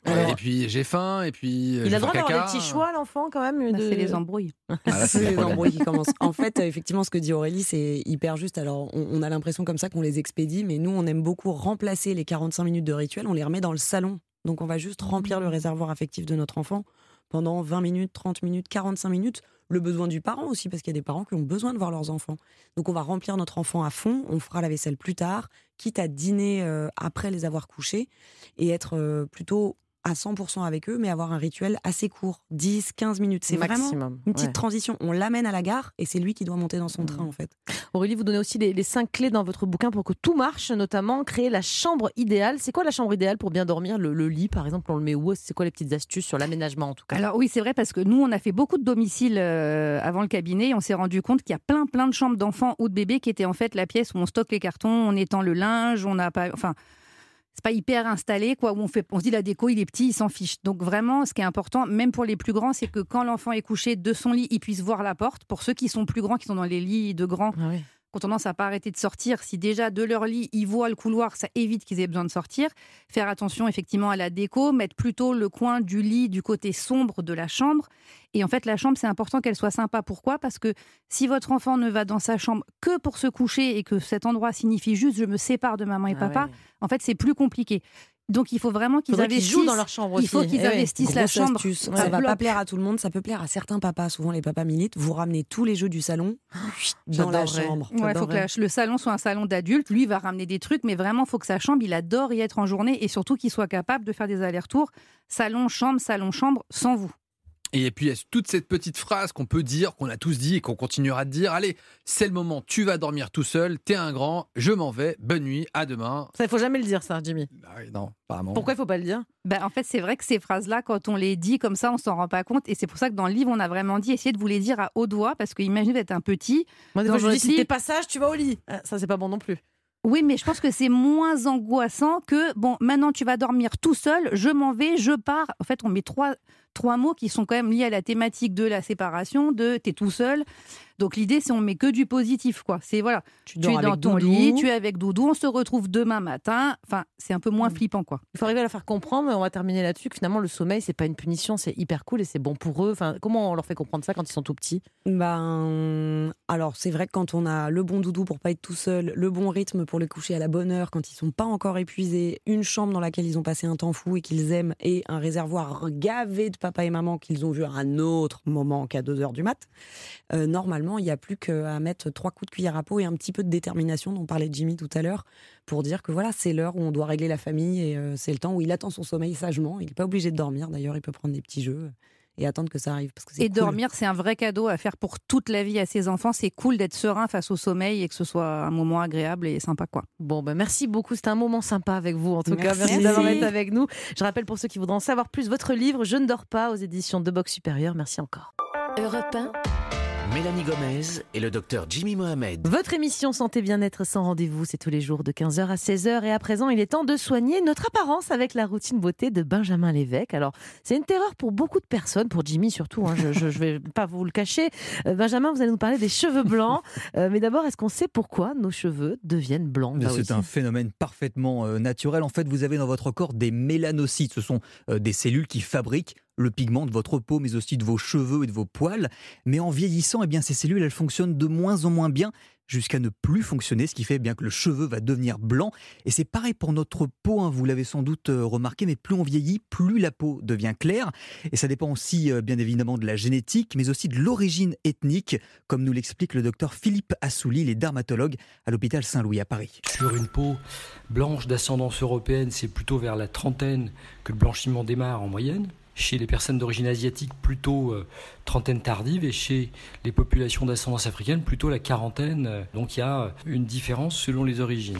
ouais, Alors, et puis j'ai faim, et puis euh, il a le droit d'avoir des petits choix, l'enfant, quand même. bah, de- C'est les embrouilles. Ah, c'est C'est le les embrouilles qui commencent. En fait, euh, effectivement, ce que dit Aurélie, c'est hyper juste. Alors, on, on a l'impression comme ça qu'on les expédie, mais nous, on aime beaucoup remplacer les 45 minutes de rituel. On les remet dans le salon. Donc, on va juste remplir le réservoir affectif de notre enfant pendant 20 minutes, 30 minutes, 45 minutes. Le besoin du parent aussi, parce qu'il y a des parents qui ont besoin de voir leurs enfants. Donc, on va remplir notre enfant à fond. On fera la vaisselle plus tard, quitte à dîner euh, après les avoir couchés et être euh, plutôt à 100% avec eux, mais avoir un rituel assez court, 10, 15 minutes. C'est vraiment Maximum, une petite ouais. transition. On l'amène à la gare et c'est lui qui doit monter dans son train, en fait. Aurélie, vous donnez aussi les, les cinq clés dans votre bouquin pour que tout marche, notamment créer la chambre idéale. C'est quoi la chambre idéale pour bien dormir? Le, le lit, par exemple, on le met où? C'est quoi les petites astuces sur l'aménagement, en tout cas? Alors oui, c'est vrai parce que nous, on a fait beaucoup de domiciles euh, avant le cabinet et on s'est rendu compte qu'il y a plein plein de chambres d'enfants ou de bébés qui étaient en fait la pièce où on stocke les cartons, on étend le linge, on n'a pas, enfin. C'est pas hyper installé, quoi, où on, fait, on se dit la déco, il est petit, il s'en fiche. Donc vraiment, ce qui est important, même pour les plus grands, c'est que quand l'enfant est couché de son lit, il puisse voir la porte. Pour ceux qui sont plus grands, qui sont dans les lits de grands, Ah. Ont tendance à pas arrêter de sortir, si déjà de leur lit, ils voient le couloir, ça évite qu'ils aient besoin de sortir. Faire attention effectivement à la déco, mettre plutôt le coin du lit du côté sombre de la chambre. Et en fait, la chambre, c'est important qu'elle soit sympa. Pourquoi? Parce que si votre enfant ne va dans sa chambre que pour se coucher et que cet endroit signifie juste je me sépare de maman et Ah papa, ouais. en fait, c'est plus compliqué. Donc il faut vraiment qu'ils investissent. jouent dans leur chambre Il faut aussi. qu'ils Eh ouais. investissent la Grosse chambre. astuce. Ouais. Ça va pas plaire à tout le monde, ça peut plaire à certains papas. Souvent, les papas militent. Vous ramenez tous les jeux du salon dans la chambre. Ouais, faut que la- le salon soit un salon d'adulte. Lui il va ramener des trucs, mais vraiment, faut que sa chambre, il adore y être en journée et surtout qu'il soit capable de faire des allers-retours salon, chambre, salon, chambre, sans vous. Et puis il y a toute cette petite phrase qu'on peut dire, qu'on a tous dit et qu'on continuera de dire. Allez, c'est le moment, tu vas dormir tout seul, t'es un grand, je m'en vais, bonne nuit, à demain. Ça, il faut jamais le dire, ça, Jimmy. Ah oui, non, apparemment. Pourquoi il faut pas le dire? Ben, en fait, c'est vrai que ces phrases-là, quand on les dit comme ça, on s'en rend pas compte. Et c'est pour ça que dans le livre, on a vraiment dit essayez de vous les dire à haute voix, parce que imaginez d'être un petit. Moi, des Dans fois, je dis si t'es pas sage, tu vas au lit. Ah, Ça, c'est pas bon non plus. Oui, mais je pense que c'est moins angoissant que bon, maintenant tu vas dormir tout seul, je m'en vais, je pars. En fait, on met trois, trois mots qui sont quand même liés à la thématique de la séparation, de t'es tout seul. Donc l'idée, c'est on met que du positif, quoi. C'est voilà, Tu, es dans ton Doudou. lit, tu es avec Doudou, on se retrouve demain matin. Enfin, c'est un peu moins Mm. flippant, quoi. Il faut arriver à la faire comprendre, mais on va terminer là-dessus, que finalement, le sommeil, c'est pas une punition, c'est hyper cool et c'est bon pour eux. Enfin, comment on leur fait comprendre ça quand ils sont tout petits? Ben, alors c'est vrai que quand on a le bon doudou pour pas être tout seul, le bon rythme pour les coucher à la bonne heure, quand ils sont pas encore épuisés, une chambre dans laquelle ils ont passé un temps fou et qu'ils aiment, et un réservoir gavé de papa et maman qu'ils ont vu à un autre moment qu'à 2 heures du mat, euh, normalement il n'y a plus qu'à mettre trois coups de cuillère à peau et un petit peu de détermination dont parlait Jimmy tout à l'heure pour dire que voilà c'est l'heure où on doit régler la famille et euh, c'est le temps où il attend son sommeil sagement. Il n'est pas obligé de dormir d'ailleurs, il peut prendre des petits jeux et attendre que ça arrive parce que c'est Et cool. dormir, c'est un vrai cadeau à faire pour toute la vie à ses enfants. C'est cool d'être serein face au sommeil et que ce soit un moment agréable et sympa, quoi. Bon, ben merci beaucoup. C'était un moment sympa avec vous, en tout cas. Merci. Merci d'avoir été avec nous. Je rappelle pour ceux qui voudront en savoir plus, votre livre Je ne dors pas aux éditions de Box Supérieur. Merci encore. Europe 1, Mélanie Gomez et le docteur Jimmy Mohamed. Votre émission Santé Bien-être sans rendez-vous, c'est tous les jours de 15h à 16h. Et à présent, il est temps de soigner notre apparence avec la routine beauté de Benjamin Lévesque. Alors, c'est une terreur pour beaucoup de personnes, pour Jimmy surtout, hein, je ne vais pas vous le cacher. Euh, Benjamin, vous allez nous parler des cheveux blancs. Euh, mais d'abord, est-ce qu'on sait pourquoi nos cheveux deviennent blancs? Là C'est un phénomène parfaitement euh, naturel. En fait, vous avez dans votre corps des mélanocytes. Ce sont euh, des cellules qui fabriquent le pigment de votre peau, mais aussi de vos cheveux et de vos poils. Mais en vieillissant, eh bien, ces cellules, elles fonctionnent de moins en moins bien jusqu'à ne plus fonctionner, ce qui fait bien que le cheveu va devenir blanc. Et c'est pareil pour notre peau, hein, vous l'avez sans doute euh, remarqué, mais plus on vieillit, plus la peau devient claire. Et ça dépend aussi, euh, bien évidemment, de la génétique, mais aussi de l'origine ethnique, comme nous l'explique le docteur Philippe Assouli, il est dermatologue à l'hôpital Saint-Louis à Paris. Sur une peau blanche d'ascendance européenne, c'est plutôt vers la trentaine que le blanchiment démarre en moyenne. Chez les personnes d'origine asiatique, plutôt euh, trentaine tardive, et chez les populations d'ascendance africaine, plutôt la quarantaine. Euh, Donc il y a une différence selon les origines.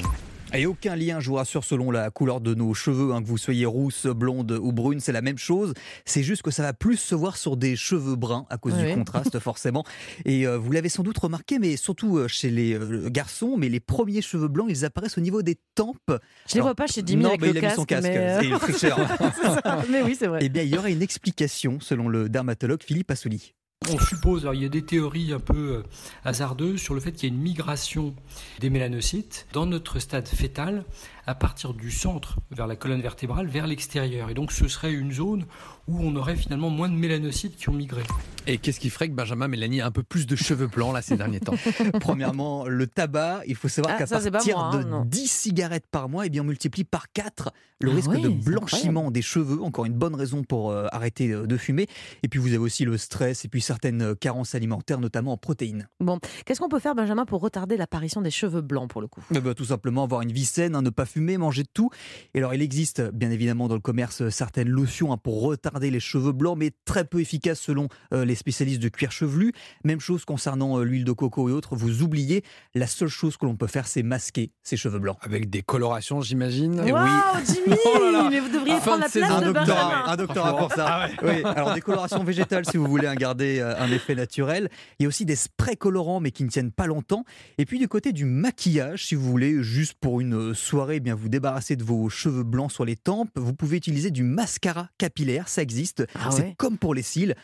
Et aucun lien, je vous rassure, selon la couleur de nos cheveux, hein, que vous soyez rousse, blonde ou brune, c'est la même chose. C'est juste que ça va plus se voir sur des cheveux bruns à cause Oui. du contraste, forcément. Et euh, vous l'avez sans doute remarqué, mais surtout euh, chez les euh, garçons, mais les premiers cheveux blancs, ils apparaissent au niveau des tempes. Je les Alors, vois pas chez Jimmy non, avec mais le il a casque. mis son casque, le mais oui, c'est vrai. Eh bien, il y aurait une explication, selon le dermatologue Philippe Assouli. On suppose, alors il y a des théories un peu euh, hasardeuses sur le fait qu'il y a une migration des mélanocytes dans notre stade fœtal à partir du centre vers la colonne vertébrale vers l'extérieur. Et donc ce serait une zone où on aurait finalement moins de mélanocytes qui ont migré. Et qu'est-ce qui ferait que Benjamin Mélanie a un peu plus de cheveux blancs là ces derniers temps? Premièrement, le tabac, il faut savoir Ah, qu'à partir moi, hein, de non. 10 cigarettes par mois, eh bien, on multiplie par 4 le Ah risque oui, de blanchiment des cheveux. Encore une bonne raison pour euh, arrêter euh, de fumer. Et puis vous avez aussi le stress et puis certaines euh, carences alimentaires, notamment en protéines. Bon, qu'est-ce qu'on peut faire, Benjamin, pour retarder l'apparition des cheveux blancs pour le coup? Eh ben, tout simplement avoir une vie saine, hein, ne pas parfumer, manger de tout. Et alors, il existe bien évidemment dans le commerce certaines lotions hein, pour retarder les cheveux blancs, mais très peu efficaces selon euh, les spécialistes de cuir chevelu. Même chose concernant euh, l'huile de coco et autres. Vous oubliez, la seule chose que l'on peut faire, c'est masquer ses cheveux blancs. Avec des colorations, j'imagine. Waouh, Jimmy Oh là là. Mais vous devriez prendre la place Un de doctorat, Benjamin. un doctorat pour ça. Ah ouais. Oui, alors décoloration végétale si vous voulez hein, garder euh, un effet naturel. Il y a aussi des sprays colorants mais qui ne tiennent pas longtemps. Et puis du côté du maquillage, si vous voulez juste pour une euh, soirée bien vous débarrasser de vos cheveux blancs sur les tempes, vous pouvez utiliser du mascara capillaire, ça existe. Ah C'est ouais comme pour les cils.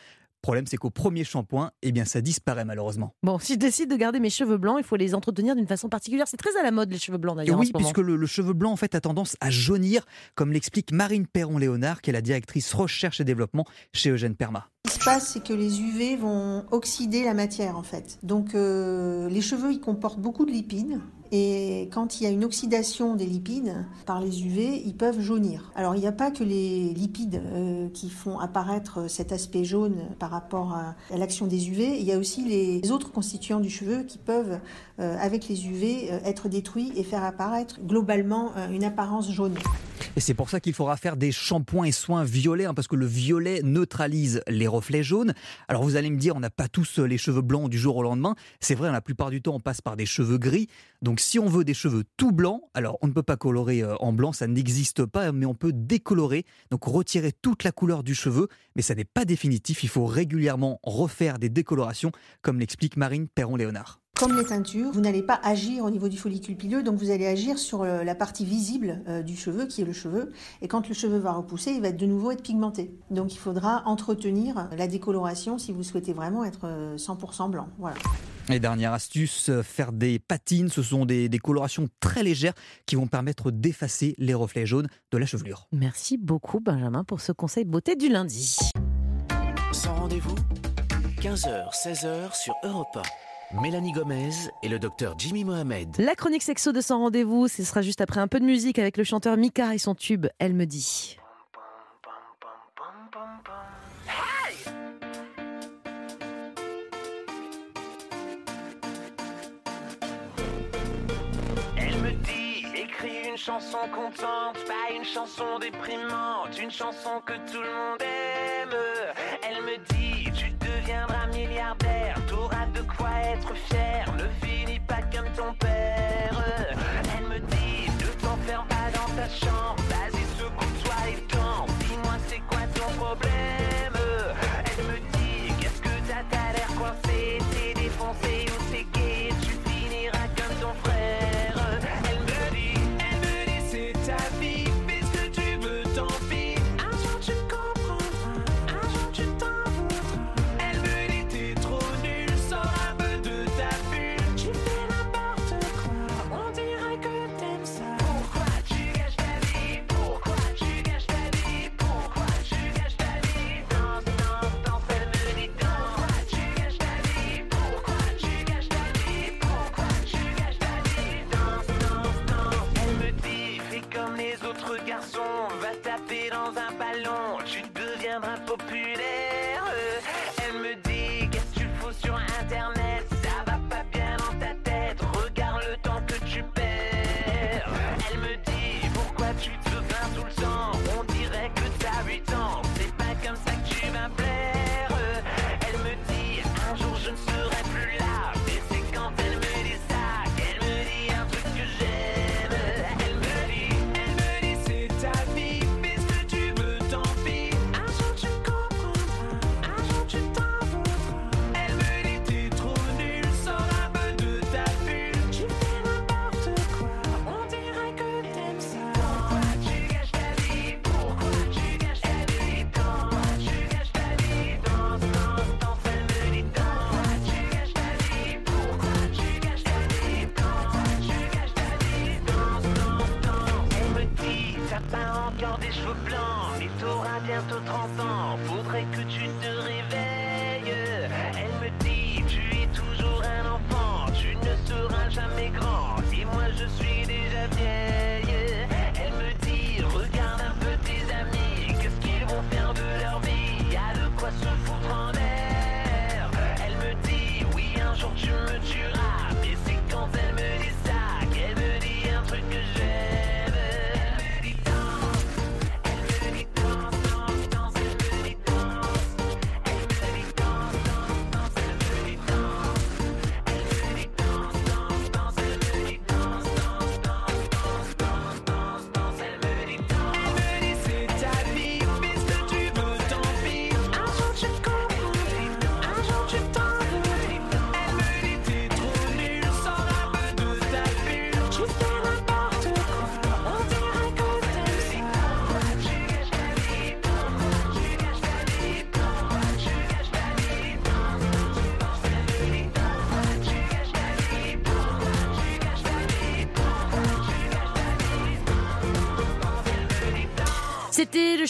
Problème c'est qu'au premier shampoing, eh bien ça disparaît malheureusement. Bon, si je décide de garder mes cheveux blancs, il faut les entretenir d'une façon particulière. C'est très à la mode les cheveux blancs d'ailleurs en oui, ce puisque le, le cheveu blanc en fait a tendance à jaunir, comme l'explique Marine Perron-Léonard, qui est la directrice recherche et développement chez Eugène Perma. Ce qui se passe, c'est que les UV vont oxyder la matière en fait. Donc euh, les cheveux, ils comportent beaucoup de lipides. Et quand il y a une oxydation des lipides par les UV, ils peuvent jaunir. Alors il n'y a pas que les lipides euh, qui font apparaître cet aspect jaune par rapport à, l'action des UV. Il y a aussi les autres constituants du cheveu qui peuvent, euh, avec les UV, euh, être détruits et faire apparaître globalement une apparence jaune. Et c'est pour ça qu'il faudra faire des shampoings et soins violets, hein, parce que le violet neutralise les reflets jaunes. Alors vous allez me dire, on n'a pas tous euh, les cheveux blancs du jour au lendemain. C'est vrai, la plupart du temps, on passe par des cheveux gris. Donc si on veut des cheveux tout blancs, alors on ne peut pas colorer euh, en blanc, ça n'existe pas, mais on peut décolorer, donc retirer toute la couleur du cheveu. Mais ça n'est pas définitif, il faut régulièrement refaire des décolorations, comme l'explique Marine Perron-Léonard. Comme les teintures, vous n'allez pas agir au niveau du follicule pileux, donc vous allez agir sur euh, la partie visible euh, du cheveu, qui est le cheveu. Et quand le cheveu va repousser, il va de nouveau être pigmenté. Donc il faudra entretenir la décoloration si vous souhaitez vraiment être euh, 100% blanc. Voilà. Et dernière astuce, euh, faire des patines, ce sont des, des colorations très légères qui vont permettre d'effacer les reflets jaunes de la chevelure. Merci beaucoup Benjamin pour ce conseil beauté du lundi. Sans rendez-vous, 15h, 16h sur Europe 1. Mélanie Gomez et le docteur Jimmy Mohamed. La chronique sexo de Sans rendez-vous, ce sera juste après un peu de musique avec le chanteur Mika et son tube Elle me dit. Elle me dit, écris une chanson contente, pas une chanson déprimante, une chanson que tout le monde aime. Garçons, va taper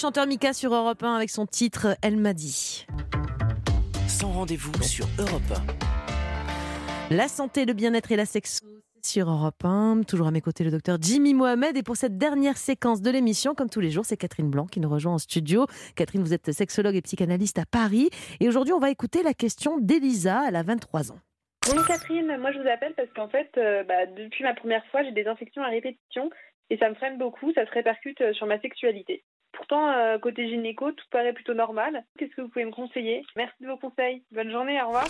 chanteur Mika sur Europe 1 avec son titre Elle m'a dit. Sans rendez-vous sur Europe La santé, le bien-être et la sexo sur Europe 1. Toujours à mes côtés le docteur Jimmy Mohamed. Et pour cette dernière séquence de l'émission, comme tous les jours, c'est Catherine Blanc qui nous rejoint en studio. Catherine, vous êtes sexologue et psychanalyste à Paris. Et aujourd'hui, on va écouter la question d'Elisa. Elle a 23 ans. Bonjour Catherine, moi je vous appelle parce qu'en fait, euh, bah, depuis ma première fois, j'ai des infections à répétition et ça me freine beaucoup, ça se répercute euh, sur ma sexualité. Pourtant, euh, côté gynéco, tout paraît plutôt normal. Qu'est-ce que vous pouvez me conseiller? Merci de vos conseils. Bonne journée, au revoir.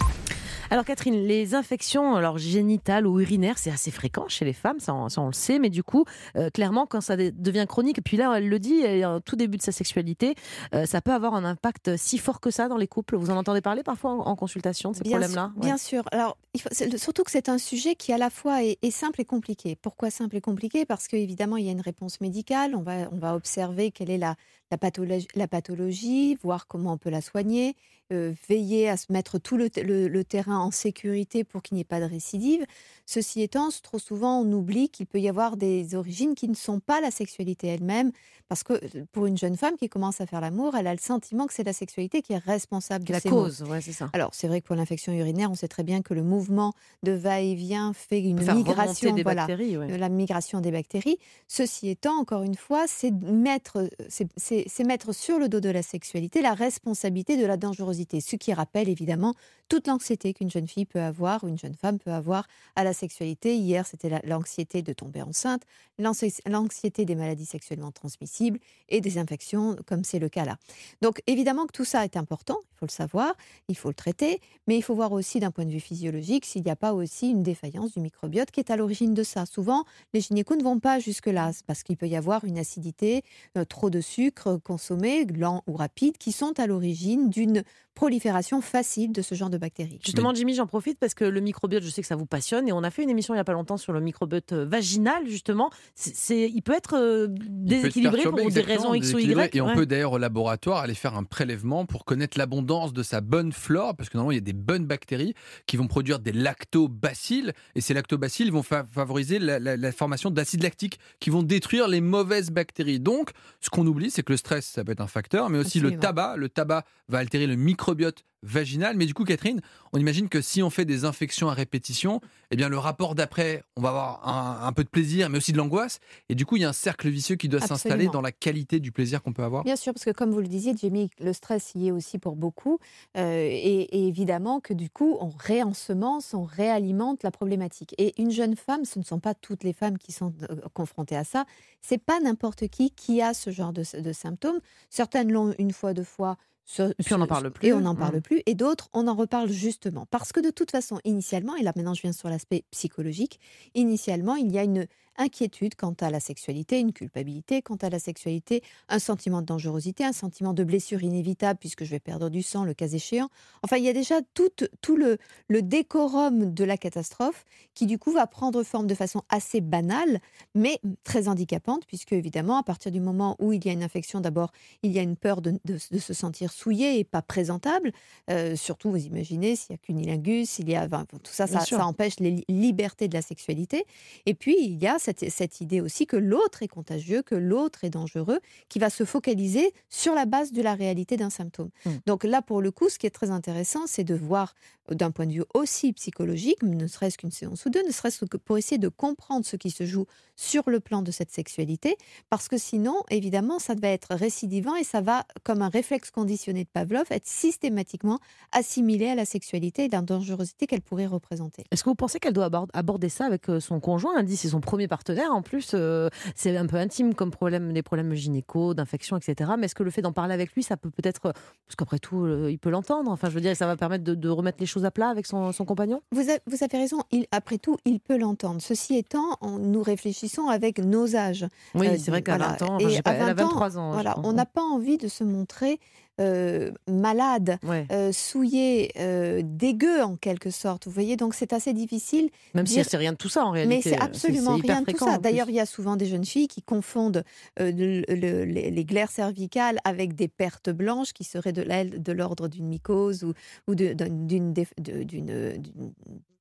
Alors Catherine, les infections alors génitales ou urinaires, c'est assez fréquent chez les femmes, ça on, ça, on le sait, mais du coup, euh, clairement, quand ça de- devient chronique, et puis là, elle le dit, en tout début de sa sexualité, euh, ça peut avoir un impact si fort que ça dans les couples. Vous en entendez parler parfois en, en consultation de ces problèmes-là Bien sûr. Alors, il faut- c'est- surtout que c'est un sujet qui à la fois est, est simple et compliqué. Pourquoi simple et compliqué? Parce qu'évidemment, il y a une réponse médicale. On va, on va observer quelle est la, la, pathologie, la pathologie, voir comment on peut la soigner, euh, veiller à se mettre tout le, le- le terrain en sécurité pour qu'il n'y ait pas de récidive. Ceci étant, trop souvent, on oublie qu'il peut y avoir des origines qui ne sont pas la sexualité elle-même. Parce que pour une jeune femme qui commence à faire l'amour, elle a le sentiment que c'est la sexualité qui est responsable de La ses cause, ouais, c'est ça. Alors, c'est vrai que pour l'infection urinaire, on sait très bien que le mouvement de va-et-vient fait une migration, des voilà, ouais. la migration des bactéries. Ceci étant, encore une fois, c'est mettre, c'est- c'est c'est mettre sur le dos de la sexualité la responsabilité de la dangerosité, ce qui rappelle évidemment toute l'anxiété qu'une jeune fille peut avoir, ou une jeune femme peut avoir à la sexualité. Hier, c'était la- l'anxiété de tomber enceinte, l'anxi- l'anxiété des maladies sexuellement transmissibles et des infections, comme c'est le cas là. Donc, évidemment que tout ça est important, il faut le savoir, il faut le traiter, mais il faut voir aussi d'un point de vue physiologique s'il n'y a pas aussi une défaillance du microbiote qui est à l'origine de ça. Souvent, les gynécos ne vont pas jusque-là, c'est parce qu'il peut y avoir une acidité, euh, trop de sucre consommé, lent ou rapide, qui sont à l'origine d'une prolifération facile de ce genre de bactéries. Justement, Jimmy, j'en profite parce que le microbiote, je sais que ça vous passionne, et on a fait une émission il n'y a pas longtemps sur le microbiote euh, vaginal, justement. C'est, c'est- il peut être euh, Il peut être déséquilibré pour des raisons X ou. Y. Et on ouais. peut d'ailleurs au laboratoire aller faire un prélèvement pour connaître l'abondance de sa bonne flore, parce que normalement il y a des bonnes bactéries qui vont produire des lactobacilles, et ces lactobacilles vont fa- favoriser la, la- la formation d'acides lactiques qui vont détruire les mauvaises bactéries. Donc, ce qu'on oublie, c'est que le stress, ça peut être un facteur, mais aussi le tabac. Le tabac va altérer le microbiote vaginal. Mais du coup, Catherine, on imagine que si on fait des infections à répétition, eh bien le rapport d'après, on va avoir un, un peu de plaisir, mais aussi de l'angoisse. Et du coup, il y a un cercle vicieux qui doit s'installer dans la qualité du plaisir qu'on peut avoir. Bien sûr, parce que comme vous le disiez, Jamie, le stress y est aussi pour beaucoup. euh, et, et évidemment que du coup, on réensemence, on réalimente la problématique. Et une jeune femme, ce ne sont pas toutes les femmes qui sont euh, confrontées à ça. C'est pas n'importe qui qui a ce genre de, de symptômes. Certaines l'ont une fois, deux fois. Ce- Et puis on n'en parle plus. Et on n'en parle Mm. plus. Et d'autres, on en reparle justement. Parce que de toute façon, initialement, et là maintenant je viens sur l'aspect psychologique, initialement, il y a une inquiétude quant à la sexualité, une culpabilité quant à la sexualité, un sentiment de dangerosité, un sentiment de blessure inévitable puisque je vais perdre du sang le cas échéant. Enfin, il y a déjà tout, tout le, le décorum de la catastrophe qui du coup va prendre forme de façon assez banale, mais très handicapante puisque évidemment, à partir du moment où il y a une infection, d'abord, il y a une peur de, de- de se sentir souillé et pas présentable. Euh, surtout, vous imaginez, s'il y a cunilingus, s'il y a... enfin, tout ça, ça, empêche les li- libertés de la sexualité. Et puis, il y a cette, cette idée aussi que l'autre est contagieux, que l'autre est dangereux, qui va se focaliser sur la base de la réalité d'un symptôme. Mm. Donc là, pour le coup, ce qui est très intéressant, c'est de voir d'un point de vue aussi psychologique, ne serait-ce qu'une séance ou deux, ne serait-ce que pour essayer de comprendre ce qui se joue sur le plan de cette sexualité, parce que sinon, évidemment, ça va être récidivant et ça va, comme un réflexe de Pavlov, être systématiquement assimilé à la sexualité et la dangerosité qu'elle pourrait représenter. Est-ce que vous pensez qu'elle doit abord- aborder ça avec euh, son conjoint Elle dit c'est son premier partenaire? En plus, euh, c'est un peu intime comme problème, des problèmes gynéco, d'infection, etc. Mais est-ce que le fait d'en parler avec lui, ça peut peut-être, euh, parce qu'après tout, euh, il peut l'entendre. Enfin, je veux dire, ça va permettre de, de remettre les choses à plat avec son, son compagnon? Vous avez, vous avez raison, il, après tout, il peut l'entendre. Ceci étant, on- nous réfléchissons avec nos âges. Oui, Euh, c'est vrai qu'à voilà. 20 ans, enfin, Et je sais pas, à elle a 20 ans, 23 ans, je Voilà, on n'a pas envie de se montrer euh, malade, Ouais. euh, souillé, euh, dégueu en quelque sorte. Vous voyez, donc c'est assez difficile. Même si c'est rien de tout ça en réalité. Mais c'est absolument rien de tout ça. D'ailleurs, il y a souvent des jeunes filles qui confondent le- le- les, les glaires cervicales avec des pertes blanches qui seraient de, l'ordre d'une mycose ou, ou d'une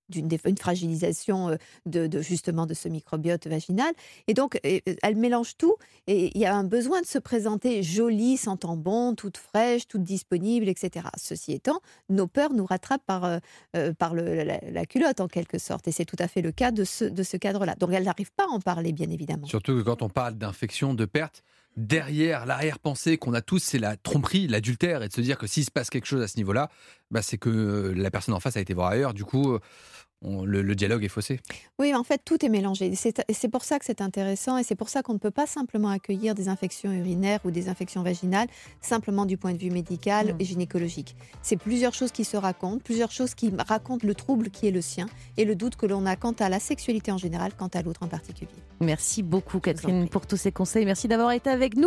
d'une- fragilisation de, justement de ce microbiote vaginal. Et donc, elle mélange tout et il y a un besoin de se présenter jolie, sentant bon, toute fraîche, toute disponible, etc. Ceci étant, nos peurs nous rattrapent par, euh, par la culotte en quelque sorte. Et c'est tout à fait le cas de ce, de ce cadre-là. Donc, elle n'arrive pas à en parler, bien évidemment. Surtout que quand on parle d'infection, de perte, derrière l'arrière-pensée qu'on a tous, c'est la tromperie, l'adultère, et de se dire que s'il se passe quelque chose à ce niveau-là, bah, c'est que euh, la personne en face a été voir ailleurs. Du coup, euh, on- le, le dialogue est faussé. Oui, en fait, tout est mélangé. C'est pour ça que c'est intéressant et c'est pour ça qu'on ne peut pas simplement accueillir des infections urinaires ou des infections vaginales simplement du point de vue médical et gynécologique. C'est plusieurs choses qui se racontent, plusieurs choses qui racontent le trouble qui est le sien et le doute que l'on a quant à la sexualité en général, quant à l'autre en particulier. Merci beaucoup Catherine pour tous ces conseils. Merci d'avoir été avec nous.